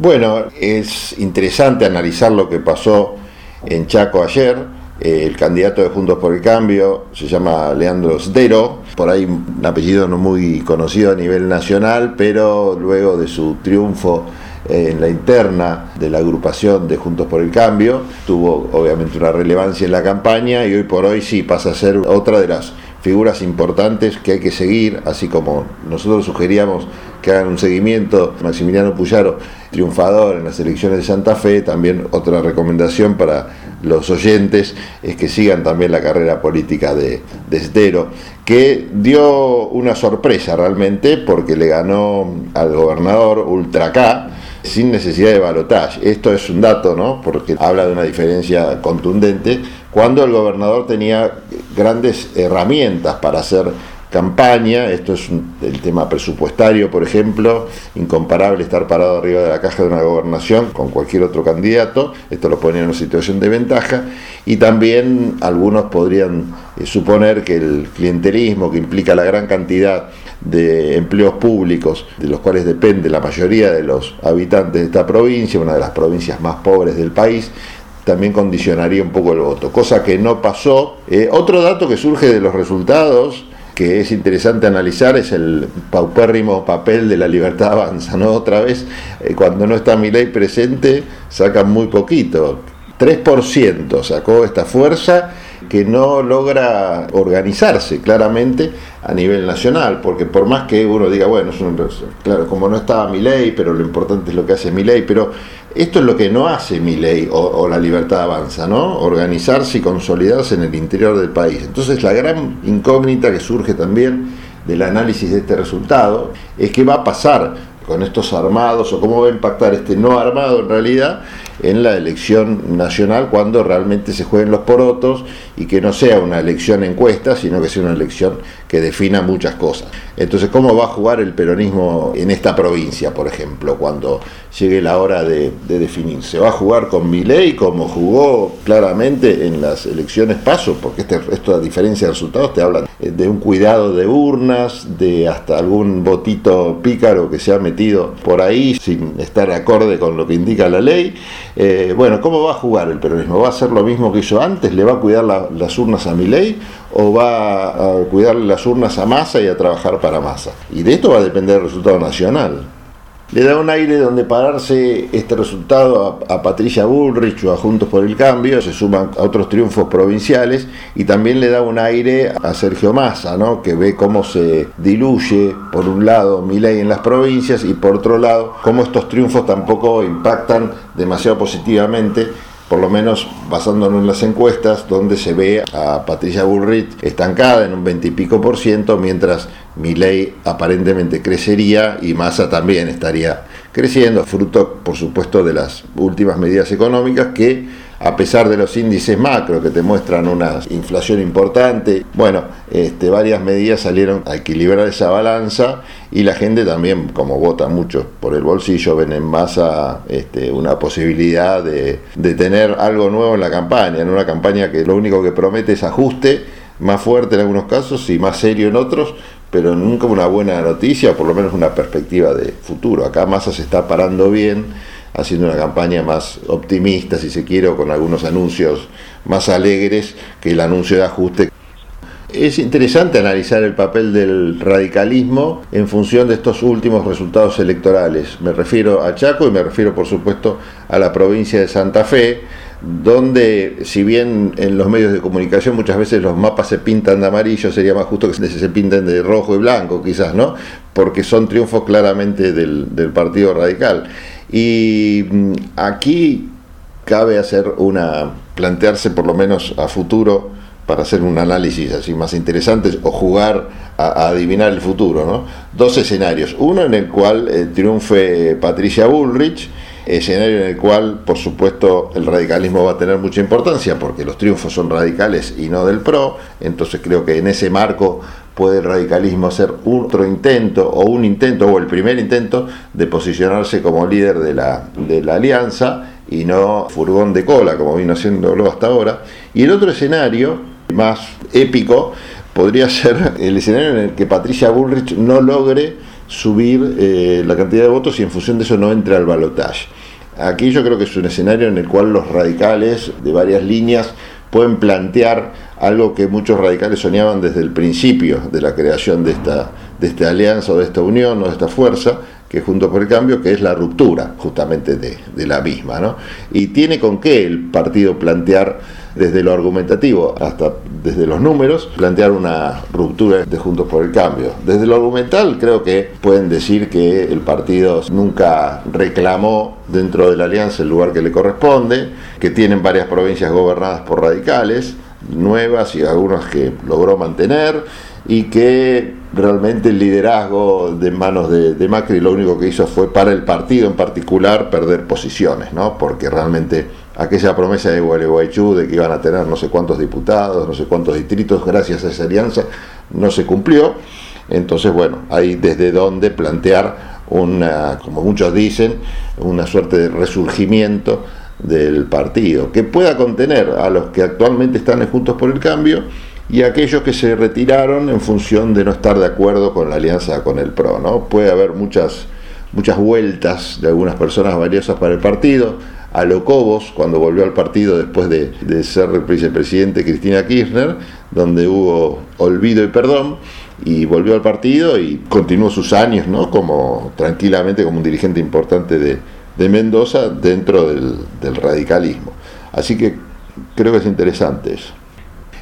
Bueno, es interesante analizar lo que pasó en Chaco ayer. Eh, el candidato de Juntos por el Cambio se llama Leandro Sdero, por ahí un apellido no muy conocido a nivel nacional, pero luego de su triunfo eh, en la interna de la agrupación de Juntos por el Cambio, tuvo obviamente una relevancia en la campaña y hoy por hoy sí pasa a ser otra de las figuras importantes que hay que seguir, así como nosotros sugeríamos que hagan un seguimiento. Maximiliano Puyaro, triunfador en las elecciones de Santa Fe, también otra recomendación para los oyentes es que sigan también la carrera política de, de que dio una sorpresa realmente porque le ganó al gobernador Ultra K sin necesidad de balotaje. Esto es un dato, ¿no? Porque habla de una diferencia contundente cuando el gobernador tenía grandes herramientas para hacer campaña, esto es el tema presupuestario, por ejemplo, incomparable estar parado arriba de la caja de una gobernación con cualquier otro candidato, esto lo pone en una situación de ventaja, y también algunos podrían eh, suponer que el clientelismo, que implica la gran cantidad de empleos públicos, de los cuales depende la mayoría de los habitantes de esta provincia, una de las provincias más pobres del país, también condicionaría un poco el voto, cosa que no pasó. Eh, otro dato que surge de los resultados que es interesante analizar es el paupérrimo papel de la libertad avanza, ¿no? Otra vez, eh, cuando no está mi ley presente, sacan muy poquito. 3% sacó esta fuerza que no logra organizarse claramente a nivel nacional, porque por más que uno diga, bueno, claro, como no estaba mi ley, pero lo importante es lo que hace mi ley, pero esto es lo que no hace mi ley o, la libertad avanza, ¿no? Organizarse y consolidarse en el interior del país. Entonces la gran incógnita que surge también del análisis de este resultado es qué va a pasar con estos armados o cómo va a impactar este no armado en realidad en la elección nacional cuando realmente se jueguen los porotos y que no sea una elección encuesta, sino que sea una elección que defina muchas cosas. Entonces, ¿cómo va a jugar el peronismo en esta provincia, por ejemplo, cuando llegue la hora de, definir? ¿Se va a jugar con mi ley como jugó claramente en las elecciones paso? Porque este, esto, a diferencia de resultados, te hablan de un cuidado de urnas, de hasta algún votito pícaro que se ha metido por ahí sin estar acorde con lo que indica la ley. Eh, bueno, ¿cómo va a jugar el peronismo? ¿Va a hacer lo mismo que hizo antes? ¿Le va a cuidar las urnas a mi ley? ¿O va a cuidar las urnas a masa y a trabajar para masa? Y de esto va a depender el resultado nacional le da un aire donde pararse este resultado a, Patricia Bullrich o a Juntos por el Cambio, se suman a otros triunfos provinciales y también le da un aire a Sergio Massa, ¿no? que ve cómo se diluye, por un lado, mi ley en las provincias y por otro lado, cómo estos triunfos tampoco impactan demasiado positivamente por lo menos basándonos en las encuestas, donde se ve a Patricia Bullrich estancada en un 20 y pico por ciento, mientras ley aparentemente crecería y Massa también estaría creciendo, fruto por supuesto de las últimas medidas económicas que a pesar de los índices macro que te muestran una inflación importante, bueno, este, varias medidas salieron a equilibrar esa balanza y la gente también, como vota mucho por el bolsillo, ven en masa este, una posibilidad de, tener algo nuevo en la campaña, en una campaña que lo único que promete es ajuste, más fuerte en algunos casos y más serio en otros, pero nunca una buena noticia, o por lo menos una perspectiva de futuro. Acá Massa se está parando bien, haciendo una campaña más optimista, si se quiere, con algunos anuncios más alegres que el anuncio de ajuste. Es interesante analizar el papel del radicalismo en función de estos últimos resultados electorales. Me refiero a Chaco y me refiero, por supuesto, a la provincia de Santa Fe, donde si bien en los medios de comunicación muchas veces los mapas se pintan de amarillo, sería más justo que se pinten de rojo y blanco quizás, ¿no? Porque son triunfos claramente del Partido Radical. Y mm, aquí cabe hacer una, plantearse por lo menos a futuro para hacer un análisis así más interesante o jugar a, adivinar el futuro, ¿no? Dos escenarios, uno en el cual eh, triunfe Patricia Bullrich, escenario en el cual, por supuesto, el radicalismo va a tener mucha importancia porque los triunfos son radicales y no del PRO, entonces creo que en ese marco puede el radicalismo hacer otro intento o un intento o el primer intento de posicionarse como líder de la, de la alianza y no furgón de cola como vino haciéndolo hasta ahora. Y el otro escenario, más épico, podría ser el escenario en el que Patricia Bullrich no logre subir eh, la cantidad de votos y en función de eso no entre al balotaje. Aquí yo creo que es un escenario en el cual los radicales de varias líneas pueden plantear algo que muchos radicales soñaban desde el principio de la creación de esta, de esta alianza o de esta unión o de esta fuerza, que junto por el cambio, que es la ruptura justamente de, la misma. ¿no? Y tiene con qué el partido plantear desde lo argumentativo hasta desde los números, plantear una ruptura de Juntos por el Cambio. Desde lo argumental creo que pueden decir que el partido nunca reclamó dentro de la alianza el lugar que le corresponde, que tienen varias provincias gobernadas por radicales, nuevas y algunas que logró mantener, y que realmente el liderazgo de manos de, Macri lo único que hizo fue para el partido en particular perder posiciones, ¿no? porque realmente aquella promesa de Gualeguaychú de que iban a tener no sé cuántos diputados, no sé cuántos distritos, gracias a esa alianza, no se cumplió. Entonces, bueno, hay desde donde plantear una, como muchos dicen, una suerte de resurgimiento del partido, que pueda contener a los que actualmente están juntos por el cambio y aquellos que se retiraron en función de no estar de acuerdo con la alianza con el PRO. ¿no? Puede haber muchas, muchas vueltas de algunas personas valiosas para el partido. A Locobos, cuando volvió al partido después de, de ser vicepresidente Cristina Kirchner, donde hubo olvido y perdón, y volvió al partido y continuó sus años, ¿no? Como tranquilamente como un dirigente importante de, de Mendoza dentro del, del radicalismo. Así que creo que es interesante eso.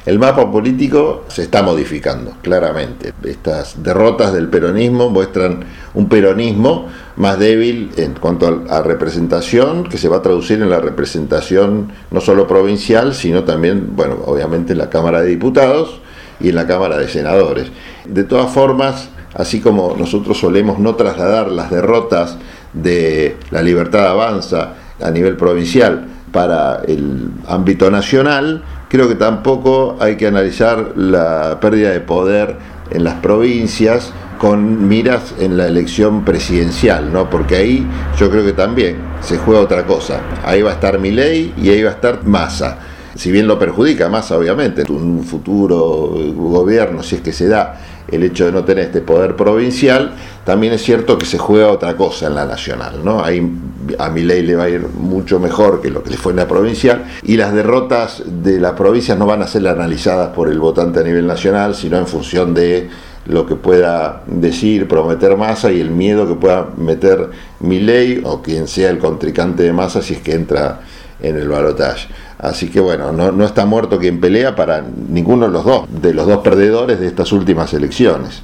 El mapa político se está modificando, claramente. Estas derrotas del peronismo muestran un peronismo más débil en cuanto a, representación, que se va a traducir en la representación no solo provincial, sino también, bueno, obviamente en la Cámara de Diputados y en la Cámara de Senadores. De todas formas, así como nosotros solemos no trasladar las derrotas de la libertad avanza a nivel provincial para el ámbito nacional, creo que tampoco hay que analizar la pérdida de poder en las provincias con miras en la elección presidencial, ¿no? Porque ahí yo creo que también se juega otra cosa. Ahí va a estar Milei y ahí va a estar Massa. Si bien lo perjudica Massa, obviamente, en un futuro gobierno, si es que se da el hecho de no tener este poder provincial, también es cierto que se juega otra cosa en la nacional, ¿no? Ahí a mi ley le va a ir mucho mejor que lo que le fue en la provincial y las derrotas de las provincias no van a ser analizadas por el votante a nivel nacional, sino en función de lo que pueda decir, prometer masa y el miedo que pueda meter mi ley o quien sea el contrincante de masa si es que entra en el balotaje. Así que bueno, no, no está muerto quien pelea para ninguno de los dos, de los dos perdedores de estas últimas elecciones.